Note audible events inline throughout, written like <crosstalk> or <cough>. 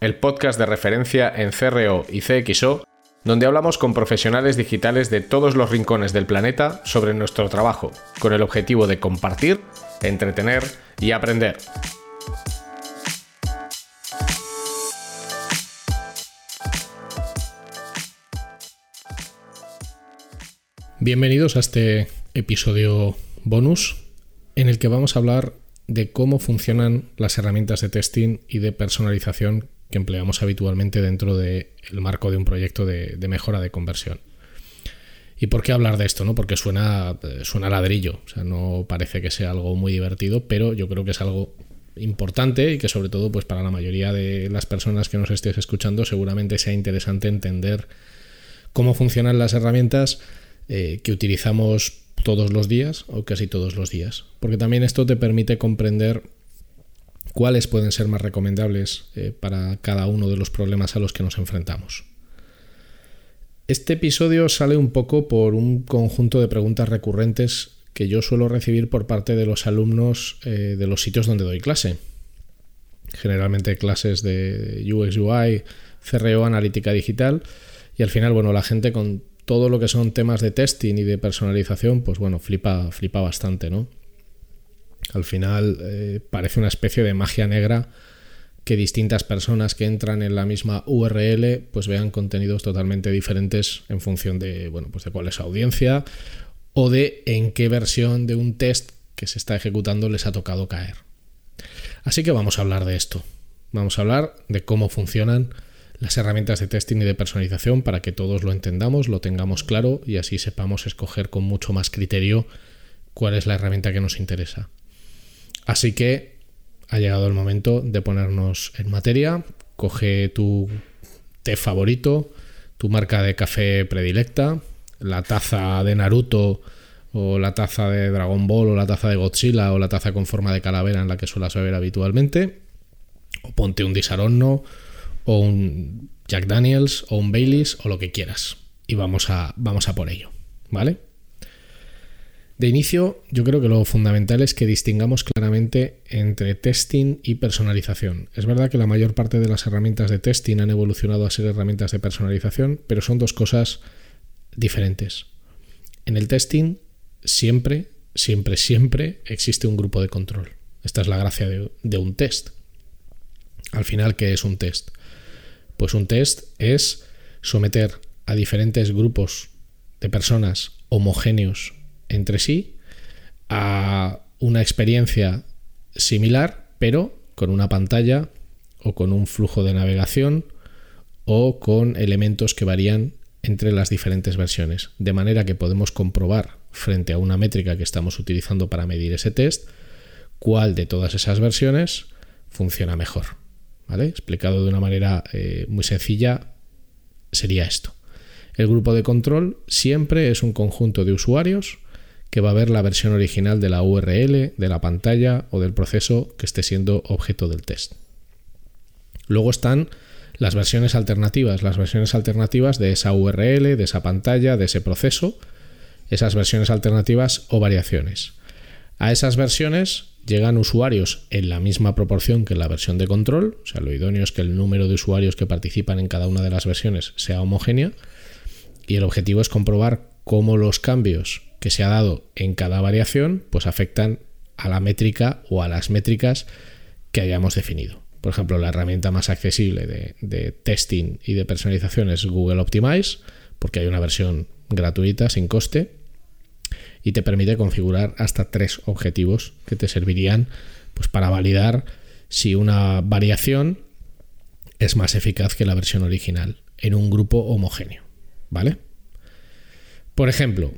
el podcast de referencia en CRO y CXO, donde hablamos con profesionales digitales de todos los rincones del planeta sobre nuestro trabajo, con el objetivo de compartir, entretener y aprender. Bienvenidos a este episodio bonus en el que vamos a hablar de cómo funcionan las herramientas de testing y de personalización que empleamos habitualmente dentro del marco de un proyecto de, mejora de conversión. ¿Y por qué hablar de esto? No? Porque suena, suena ladrillo, o sea, no parece que sea algo muy divertido, pero yo creo que es algo importante y que sobre todo pues para la mayoría de las personas que nos estéis escuchando seguramente sea interesante entender cómo funcionan las herramientas eh, que utilizamos todos los días o casi todos los días. Porque también esto te permite comprender cuáles pueden ser más recomendables eh, para cada uno de los problemas a los que nos enfrentamos. Este episodio sale un poco por un conjunto de preguntas recurrentes que yo suelo recibir por parte de los alumnos eh, de los sitios donde doy clase. Generalmente clases de UX UI, CRO, analítica digital. Y al final, bueno, la gente con todo lo que son temas de testing y de personalización, pues bueno, flipa, flipa bastante, ¿no? Al final eh, parece una especie de magia negra que distintas personas que entran en la misma URL pues vean contenidos totalmente diferentes en función de, bueno, pues de cuál es su audiencia o de en qué versión de un test que se está ejecutando les ha tocado caer. Así que vamos a hablar de esto. Vamos a hablar de cómo funcionan las herramientas de testing y de personalización para que todos lo entendamos, lo tengamos claro y así sepamos escoger con mucho más criterio cuál es la herramienta que nos interesa. Así que ha llegado el momento de ponernos en materia. Coge tu té favorito, tu marca de café predilecta, la taza de Naruto o la taza de Dragon Ball o la taza de Godzilla o la taza con forma de calavera en la que suelas beber habitualmente. O ponte un disaronno o un Jack Daniels o un Baileys o lo que quieras. Y vamos a, vamos a por ello, ¿vale? De inicio, yo creo que lo fundamental es que distingamos claramente entre testing y personalización. Es verdad que la mayor parte de las herramientas de testing han evolucionado a ser herramientas de personalización, pero son dos cosas diferentes. En el testing, siempre, siempre, siempre existe un grupo de control. Esta es la gracia de, un test. Al final, ¿qué es un test? Pues un test es someter a diferentes grupos de personas homogéneos entre sí a una experiencia similar, pero con una pantalla o con un flujo de navegación o con elementos que varían entre las diferentes versiones, de manera que podemos comprobar frente a una métrica que estamos utilizando para medir ese test cuál de todas esas versiones funciona mejor. Explicado de una manera eh, muy sencilla, sería esto. El grupo de control siempre es un conjunto de usuarios que va a ver la versión original de la URL, de la pantalla o del proceso que esté siendo objeto del test. Luego están las versiones alternativas, las versiones alternativas de esa URL, de esa pantalla, de ese proceso, esas versiones alternativas o variaciones. A esas versiones llegan usuarios en la misma proporción que la versión de control, o sea, lo idóneo es que el número de usuarios que participan en cada una de las versiones sea homogénea y el objetivo es comprobar cómo los cambios que se ha dado en cada variación pues afectan a la métrica o a las métricas que hayamos definido. Por ejemplo, la herramienta más accesible de, testing y de personalización es Google Optimize, porque hay una versión gratuita sin coste y te permite configurar hasta tres objetivos que te servirían pues, para validar si una variación es más eficaz que la versión original en un grupo homogéneo. ¿Vale? Por ejemplo,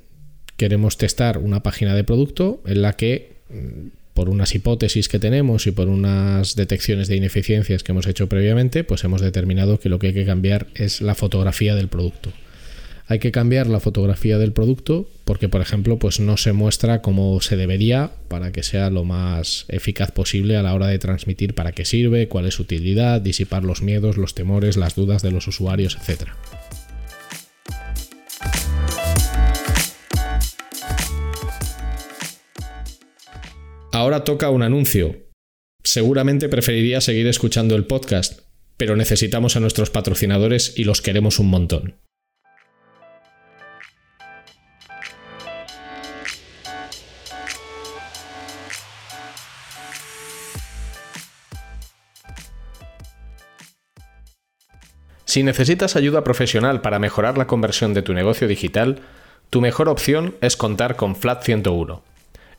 queremos testar una página de producto en la que mm, por unas hipótesis que tenemos y por unas detecciones de ineficiencias que hemos hecho previamente, pues hemos determinado que lo que hay que cambiar es la fotografía del producto. Hay que cambiar la fotografía del producto porque, por ejemplo, pues no se muestra como se debería para que sea lo más eficaz posible a la hora de transmitir para qué sirve, cuál es su utilidad, disipar los miedos, los temores, las dudas de los usuarios, etc. Ahora toca un anuncio. Seguramente preferiría seguir escuchando el podcast, pero necesitamos a nuestros patrocinadores y los queremos un montón. Si necesitas ayuda profesional para mejorar la conversión de tu negocio digital, tu mejor opción es contar con Flat 101.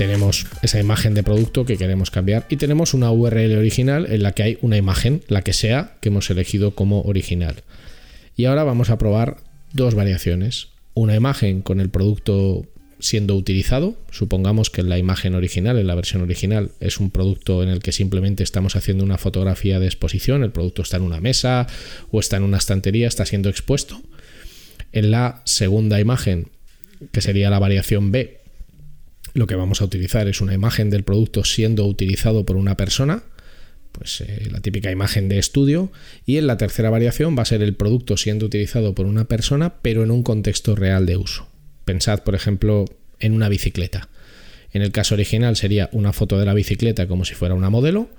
Tenemos esa imagen de producto que queremos cambiar y tenemos una URL original en la que hay una imagen, la que sea, que hemos elegido como original. Y ahora vamos a probar dos variaciones. Una imagen con el producto siendo utilizado. Supongamos que la imagen original, en la versión original, es un producto en el que simplemente estamos haciendo una fotografía de exposición, el producto está en una mesa o está en una estantería, está siendo expuesto. En la segunda imagen, que sería la variación B, lo que vamos a utilizar es una imagen del producto siendo utilizado por una persona, pues eh, la típica imagen de estudio, y en la tercera variación va a ser el producto siendo utilizado por una persona, pero en un contexto real de uso. Pensad, por ejemplo, en una bicicleta. En el caso original sería una foto de la bicicleta como si fuera una modelo.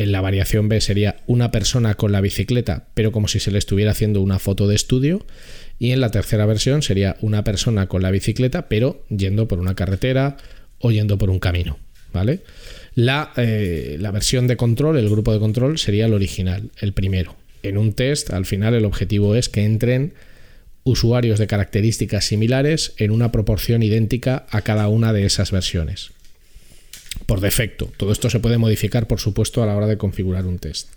En la variación B sería una persona con la bicicleta, pero como si se le estuviera haciendo una foto de estudio. Y en la tercera versión sería una persona con la bicicleta, pero yendo por una carretera o yendo por un camino. ¿Vale? La, eh, la versión de control, el grupo de control, sería el original, el primero. En un test, al final, el objetivo es que entren usuarios de características similares en una proporción idéntica a cada una de esas versiones. Por defecto, todo esto se puede modificar, por supuesto, a la hora de configurar un test.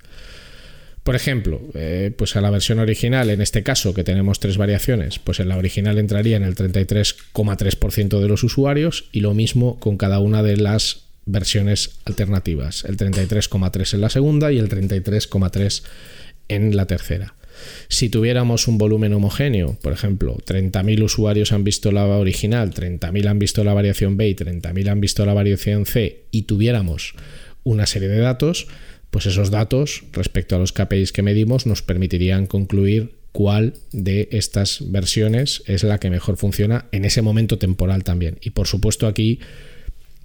Por ejemplo, eh, pues a la versión original, en este caso que tenemos tres variaciones, pues en la original entraría en el 33,3% de los usuarios y lo mismo con cada una de las versiones alternativas, el 33,3 en la segunda y el 33,3 en la tercera. Si tuviéramos un volumen homogéneo, por ejemplo, 30.000 usuarios han visto la original, 30.000 han visto la variación B y 30.000 han visto la variación C y tuviéramos una serie de datos, pues esos datos respecto a los KPIs que medimos nos permitirían concluir cuál de estas versiones es la que mejor funciona en ese momento temporal también. Y por supuesto aquí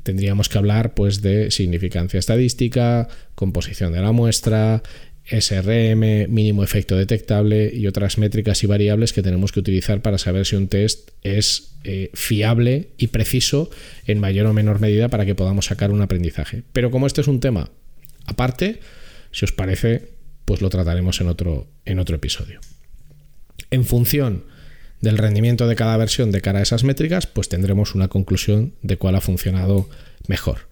tendríamos que hablar pues de significancia estadística, composición de la muestra, SRM, mínimo efecto detectable y otras métricas y variables que tenemos que utilizar para saber si un test es eh, fiable y preciso en mayor o menor medida para que podamos sacar un aprendizaje. Pero como este es un tema aparte, si os parece, pues lo trataremos en otro, en otro episodio. En función del rendimiento de cada versión de cara a esas métricas, pues tendremos una conclusión de cuál ha funcionado mejor.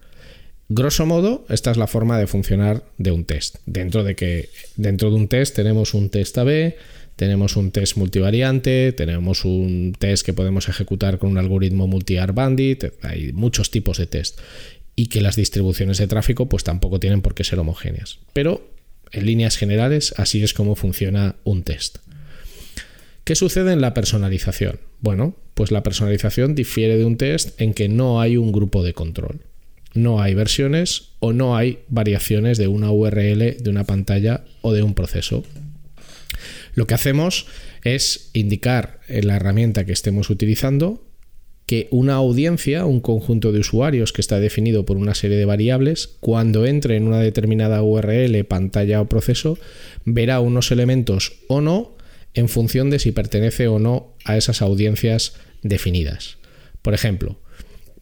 Grosso modo, esta es la forma de funcionar de un test. Dentro de que dentro de un test tenemos un test AB, tenemos un test multivariante, tenemos un test que podemos ejecutar con un algoritmo multi-R bandit, hay muchos tipos de test y que las distribuciones de tráfico pues tampoco tienen por qué ser homogéneas. Pero en líneas generales así es como funciona un test. ¿Qué sucede en la personalización? Bueno, pues la personalización difiere de un test en que no hay un grupo de control no hay versiones o no hay variaciones de una URL, de una pantalla o de un proceso. Lo que hacemos es indicar en la herramienta que estemos utilizando que una audiencia, un conjunto de usuarios que está definido por una serie de variables, cuando entre en una determinada URL, pantalla o proceso, verá unos elementos o no en función de si pertenece o no a esas audiencias definidas. Por ejemplo,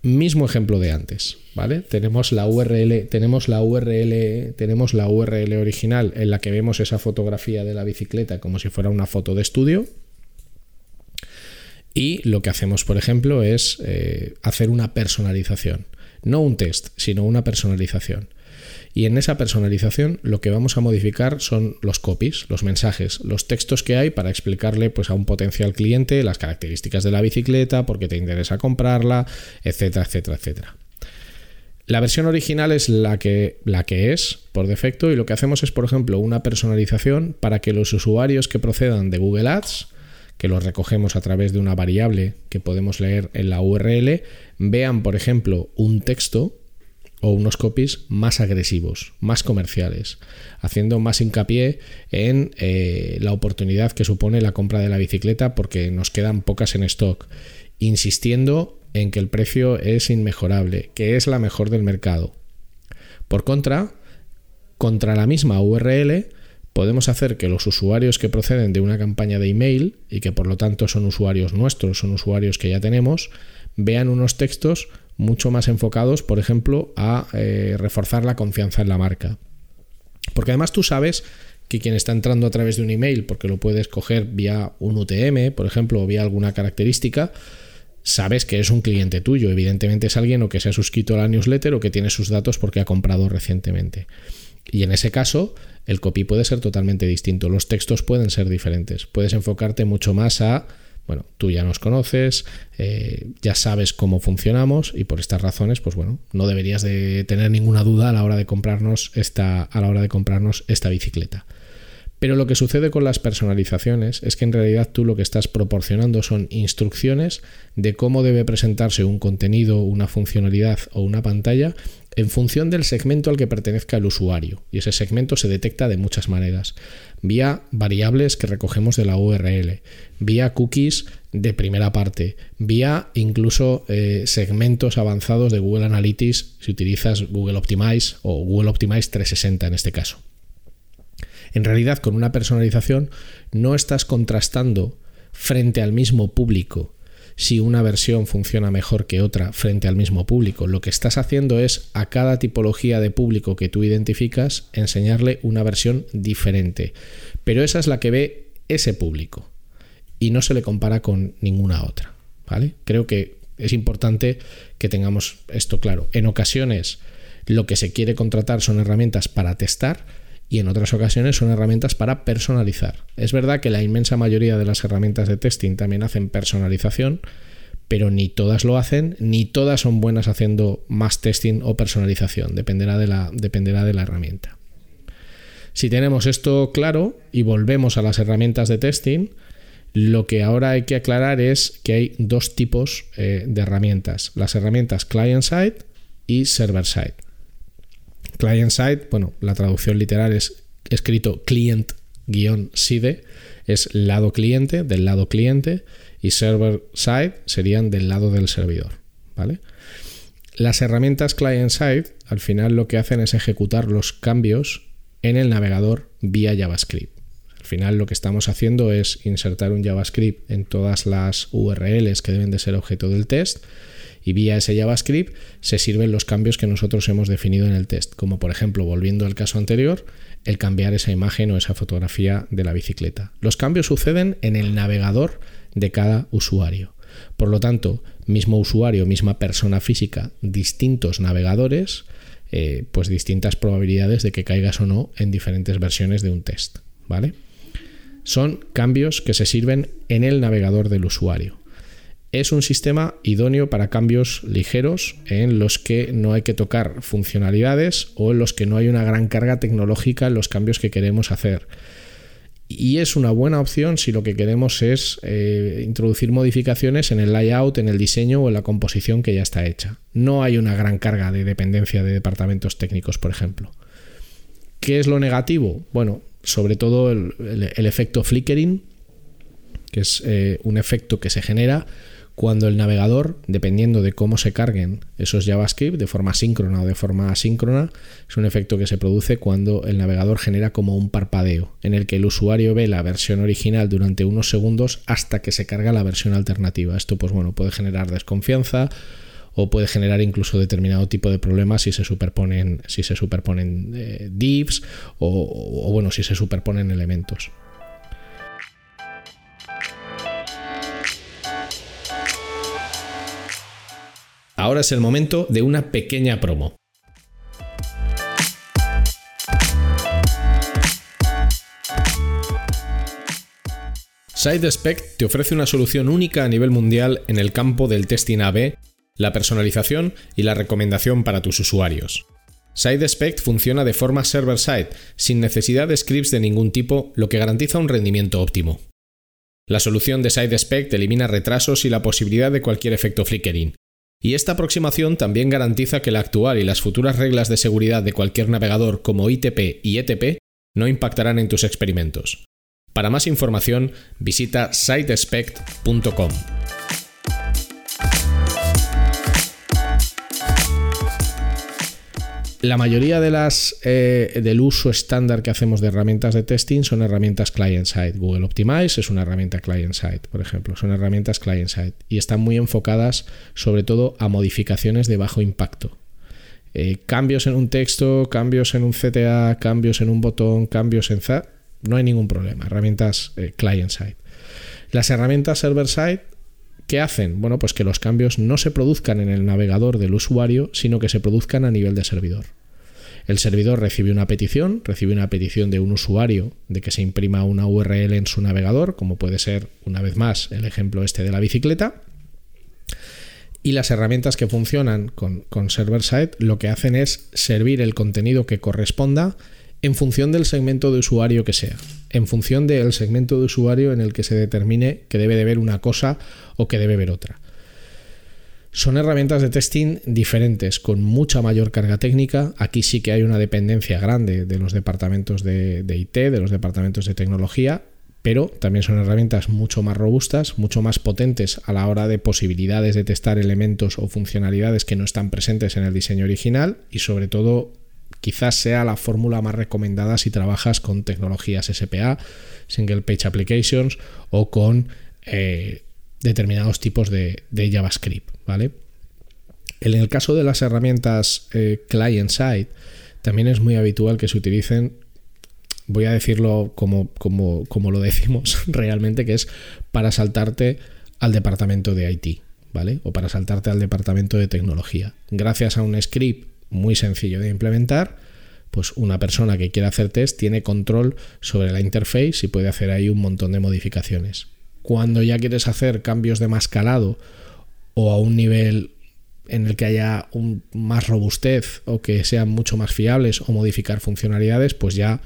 mismo ejemplo de antes, ¿vale? Tenemos la URL, tenemos la URL, tenemos la URL original en la que vemos esa fotografía de la bicicleta como si fuera una foto de estudio. Y lo que hacemos, por ejemplo, es eh, hacer una personalización. No un test, sino una personalización. Y en esa personalización lo que vamos a modificar son los copies, los mensajes, los textos que hay para explicarle pues, a un potencial cliente las características de la bicicleta, por qué te interesa comprarla, etcétera, etcétera, etcétera. La versión original es la que, la que es por defecto y lo que hacemos es, por ejemplo, una personalización para que los usuarios que procedan de Google Ads, que los recogemos a través de una variable que podemos leer en la URL, vean, por ejemplo, un texto o unos copies más agresivos, más comerciales, haciendo más hincapié en eh, la oportunidad que supone la compra de la bicicleta porque nos quedan pocas en stock, insistiendo en que el precio es inmejorable, que es la mejor del mercado. Por contra, contra la misma URL, podemos hacer que los usuarios que proceden de una campaña de email y que por lo tanto son usuarios nuestros, son usuarios que ya tenemos, vean unos textos mucho más enfocados, por ejemplo, a eh, reforzar la confianza en la marca. Porque además tú sabes que quien está entrando a través de un email, porque lo puedes coger vía un UTM, por ejemplo, o vía alguna característica, sabes que es un cliente tuyo. Evidentemente es alguien o que se ha suscrito a la newsletter o que tiene sus datos porque ha comprado recientemente. Y en ese caso, el copy puede ser totalmente distinto. Los textos pueden ser diferentes. Puedes enfocarte mucho más a bueno, tú ya nos conoces, eh, ya sabes cómo funcionamos y por estas razones, pues bueno, no deberías de tener ninguna duda a la hora de comprarnos esta, a la hora de comprarnos esta bicicleta. Pero lo que sucede con las personalizaciones es que en realidad tú lo que estás proporcionando son instrucciones de cómo debe presentarse un contenido, una funcionalidad o una pantalla en función del segmento al que pertenezca el usuario. Y ese segmento se detecta de muchas maneras. Vía variables que recogemos de la URL, vía cookies de primera parte, vía incluso eh, segmentos avanzados de Google Analytics si utilizas Google Optimize o Google Optimize 360 en este caso. En realidad, con una personalización no estás contrastando frente al mismo público si una versión funciona mejor que otra frente al mismo público. Lo que estás haciendo es a cada tipología de público que tú identificas enseñarle una versión diferente. Pero esa es la que ve ese público y no se le compara con ninguna otra. ¿vale? Creo que es importante que tengamos esto claro. En ocasiones lo que se quiere contratar son herramientas para testar y en otras ocasiones son herramientas para personalizar. Es verdad que la inmensa mayoría de las herramientas de testing también hacen personalización, pero ni todas lo hacen, ni todas son buenas haciendo más testing o personalización, dependerá de la, dependerá de la herramienta. Si tenemos esto claro y volvemos a las herramientas de testing, lo que ahora hay que aclarar es que hay dos tipos eh, de herramientas, las herramientas client-side y server-side. Client-side, bueno, la traducción literal es escrito client-side, es lado cliente, del lado cliente, y server-side serían del lado del servidor, ¿vale? Las herramientas client-side al final lo que hacen es ejecutar los cambios en el navegador vía JavaScript. Al final lo que estamos haciendo es insertar un JavaScript en todas las URLs que deben de ser objeto del test y vía ese JavaScript se sirven los cambios que nosotros hemos definido en el test, como por ejemplo, volviendo al caso anterior, el cambiar esa imagen o esa fotografía de la bicicleta. Los cambios suceden en el navegador de cada usuario. Por lo tanto, mismo usuario, misma persona física, distintos navegadores, eh, pues distintas probabilidades de que caigas o no en diferentes versiones de un test. ¿Vale? Son cambios que se sirven en el navegador del usuario es un sistema idóneo para cambios ligeros en los que no hay que tocar funcionalidades o en los que no hay una gran carga tecnológica en los cambios que queremos hacer. Y es una buena opción si lo que queremos es eh, introducir modificaciones en el layout, en el diseño o en la composición que ya está hecha. No hay una gran carga de dependencia de departamentos técnicos, por ejemplo. ¿Qué es lo negativo? Bueno, sobre todo el, efecto flickering, que es eh, un efecto que se genera cuando el navegador, dependiendo de cómo se carguen esos JavaScript, de forma síncrona o de forma asíncrona, es un efecto que se produce cuando el navegador genera como un parpadeo, en el que el usuario ve la versión original durante unos segundos hasta que se carga la versión alternativa. Esto, pues bueno, puede generar desconfianza o puede generar incluso determinado tipo de problemas si se superponen, si se superponen eh, divs o bueno, si se superponen elementos. Ahora es el momento de una pequeña promo. SideSpec te ofrece una solución única a nivel mundial en el campo del testing AB, la personalización y la recomendación para tus usuarios. SideSpec funciona de forma server-side, sin necesidad de scripts de ningún tipo, lo que garantiza un rendimiento óptimo. La solución de SideSpec elimina retrasos y la posibilidad de cualquier efecto flickering, y esta aproximación también garantiza que la actual y las futuras reglas de seguridad de cualquier navegador como ITP y ETP no impactarán en tus experimentos. Para más información, visita sitespect.com. La mayoría de las eh, del uso estándar que hacemos de herramientas de testing son herramientas client-side. Google Optimize es una herramienta client-side, por ejemplo, son herramientas client-side y están muy enfocadas sobre todo a modificaciones de bajo impacto. Eh, cambios en un texto, cambios en un CTA, cambios en un botón, cambios en ZA, no hay ningún problema. Herramientas eh, client-side. Las herramientas server-side ¿Qué hacen? Bueno, pues que los cambios no se produzcan en el navegador del usuario, sino que se produzcan a nivel de servidor. El servidor recibe una petición, recibe una petición de un usuario de que se imprima una URL en su navegador, como puede ser, una vez más, el ejemplo este de la bicicleta. Y las herramientas que funcionan con, con server-side lo que hacen es servir el contenido que corresponda en función del segmento de usuario que sea, en función del segmento de usuario en el que se determine que debe de ver una cosa o que debe ver otra. Son herramientas de testing diferentes, con mucha mayor carga técnica. Aquí sí que hay una dependencia grande de los departamentos de, IT, de los departamentos de tecnología, pero también son herramientas mucho más robustas, mucho más potentes a la hora de posibilidades de testar elementos o funcionalidades que no están presentes en el diseño original y sobre todo quizás sea la fórmula más recomendada si trabajas con tecnologías SPA, Single Page Applications o con eh, determinados tipos de, JavaScript, ¿vale? En el caso de las herramientas eh, client-side, también es muy habitual que se utilicen, voy a decirlo como, como, como lo decimos <laughs> realmente, que es para saltarte al departamento de IT, ¿vale? O para saltarte al departamento de tecnología. Gracias a un script muy sencillo de implementar, pues una persona que quiera hacer test tiene control sobre la interface y puede hacer ahí un montón de modificaciones. Cuando ya quieres hacer cambios de más calado o a un nivel en el que haya un, más robustez o que sean mucho más fiables o modificar funcionalidades, pues ya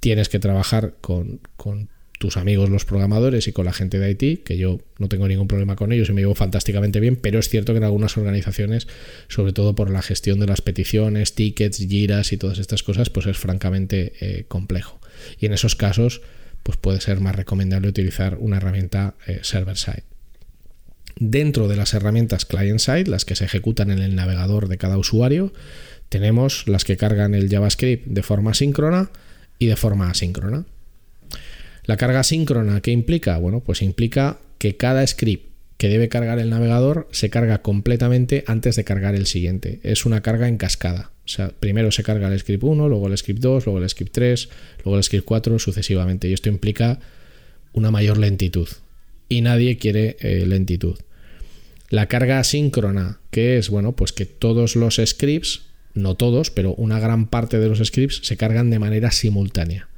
tienes que trabajar con, con tus amigos los programadores y con la gente de IT, que yo no tengo ningún problema con ellos y me llevo fantásticamente bien, pero es cierto que en algunas organizaciones, sobre todo por la gestión de las peticiones, tickets, giras y todas estas cosas, pues es francamente eh, complejo. Y en esos casos, pues puede ser más recomendable utilizar una herramienta eh, server-side. Dentro de las herramientas client-side, las que se ejecutan en el navegador de cada usuario, tenemos las que cargan el JavaScript de forma síncrona y de forma asíncrona. La carga síncrona, ¿qué implica? Bueno, pues implica que cada script que debe cargar el navegador se carga completamente antes de cargar el siguiente. Es una carga en cascada. O sea, primero se carga el script 1, luego el script 2, luego el script 3, luego el script 4, sucesivamente. Y esto implica una mayor lentitud. Y nadie quiere eh, lentitud. La carga asíncrona, que es, bueno, pues que todos los scripts, no todos, pero una gran parte de los scripts se cargan de manera simultánea.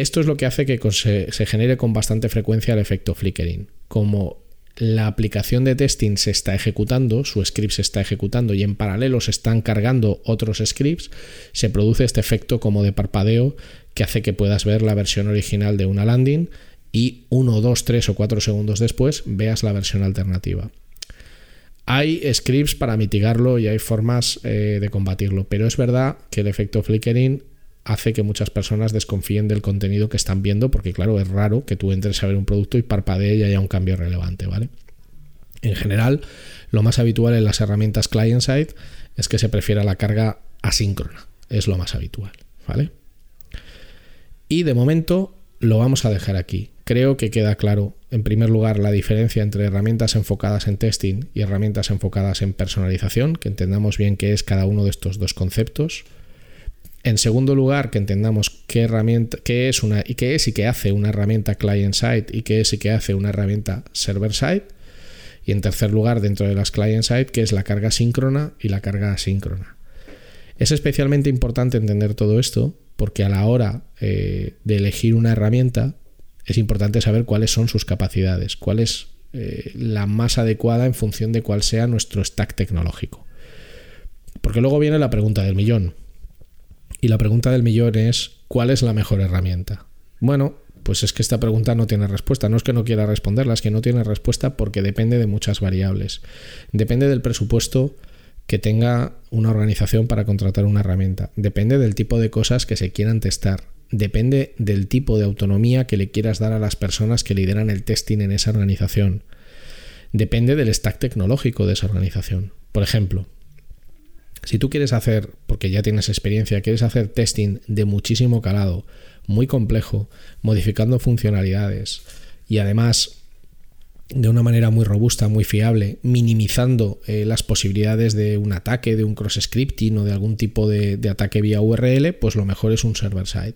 Esto es lo que hace que se, genere con bastante frecuencia el efecto flickering. Como la aplicación de testing se está ejecutando, su script se está ejecutando y en paralelo se están cargando otros scripts, se produce este efecto como de parpadeo que hace que puedas ver la versión original de una landing y uno, dos, tres o cuatro segundos después veas la versión alternativa. Hay scripts para mitigarlo y hay formas eh, de combatirlo, pero es verdad que el efecto flickering hace que muchas personas desconfíen del contenido que están viendo, porque claro, es raro que tú entres a ver un producto y parpadee y haya un cambio relevante, ¿vale? En general, lo más habitual en las herramientas client-side es que se prefiera la carga asíncrona. Es lo más habitual, ¿vale? Y de momento lo vamos a dejar aquí. Creo que queda claro, en primer lugar, la diferencia entre herramientas enfocadas en testing y herramientas enfocadas en personalización, que entendamos bien qué es cada uno de estos dos conceptos. En segundo lugar, que entendamos qué herramienta, qué es una y qué es y qué hace una herramienta client side y qué es y qué hace una herramienta server side. Y en tercer lugar, dentro de las client side, qué es la carga síncrona y la carga asíncrona. Es especialmente importante entender todo esto porque a la hora eh, de elegir una herramienta es importante saber cuáles son sus capacidades, cuál es eh, la más adecuada en función de cuál sea nuestro stack tecnológico. Porque luego viene la pregunta del millón. Y la pregunta del millón es, ¿cuál es la mejor herramienta? Bueno, pues es que esta pregunta no tiene respuesta. No es que no quiera responderla, es que no tiene respuesta porque depende de muchas variables. Depende del presupuesto que tenga una organización para contratar una herramienta. Depende del tipo de cosas que se quieran testar. Depende del tipo de autonomía que le quieras dar a las personas que lideran el testing en esa organización. Depende del stack tecnológico de esa organización. Por ejemplo, si tú quieres hacer, porque ya tienes experiencia, quieres hacer testing de muchísimo calado, muy complejo, modificando funcionalidades y además de una manera muy robusta, muy fiable, minimizando eh, las posibilidades de un ataque, de un cross-scripting o de algún tipo de, de, ataque vía URL, pues lo mejor es un server-side.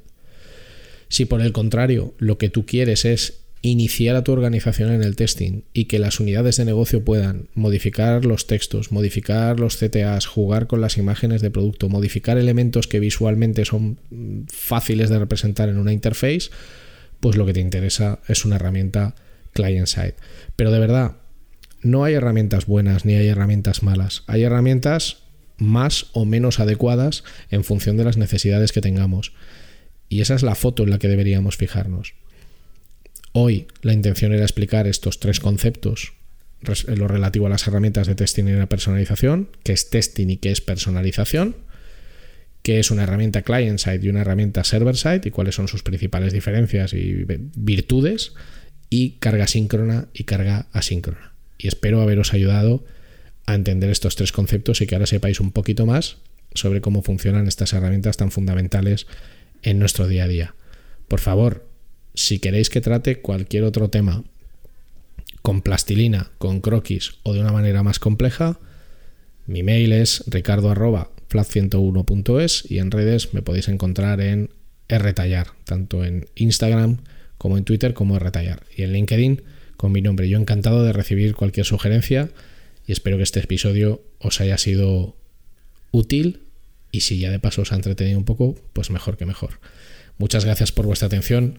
Si por el contrario lo que tú quieres es iniciar a tu organización en el testing y que las unidades de negocio puedan modificar los textos, modificar los CTAs, jugar con las imágenes de producto, modificar elementos que visualmente son mm, fáciles de representar en una interface, pues lo que te interesa es una herramienta client-side. Pero de verdad, no hay herramientas buenas ni hay herramientas malas. Hay herramientas más o menos adecuadas en función de las necesidades que tengamos. Y esa es la foto en la que deberíamos fijarnos. Hoy la intención era explicar estos tres conceptos, lo relativo a las herramientas de testing y la personalización, qué es testing y qué es personalización, qué es una herramienta client-side y una herramienta server-side y cuáles son sus principales diferencias y virtudes y carga síncrona y carga asíncrona. Y espero haberos ayudado a entender estos tres conceptos y que ahora sepáis un poquito más sobre cómo funcionan estas herramientas tan fundamentales en nuestro día a día. Por favor, si queréis que trate cualquier otro tema con plastilina, con croquis o de una manera más compleja, mi mail es ricardo.flat101.es y en redes me podéis encontrar en rtallar, tanto en Instagram como en Twitter como Retallar y en LinkedIn con mi nombre. Yo encantado de recibir cualquier sugerencia y espero que este episodio os haya sido útil y si ya de paso os ha entretenido un poco, pues mejor que mejor. Muchas gracias por vuestra atención,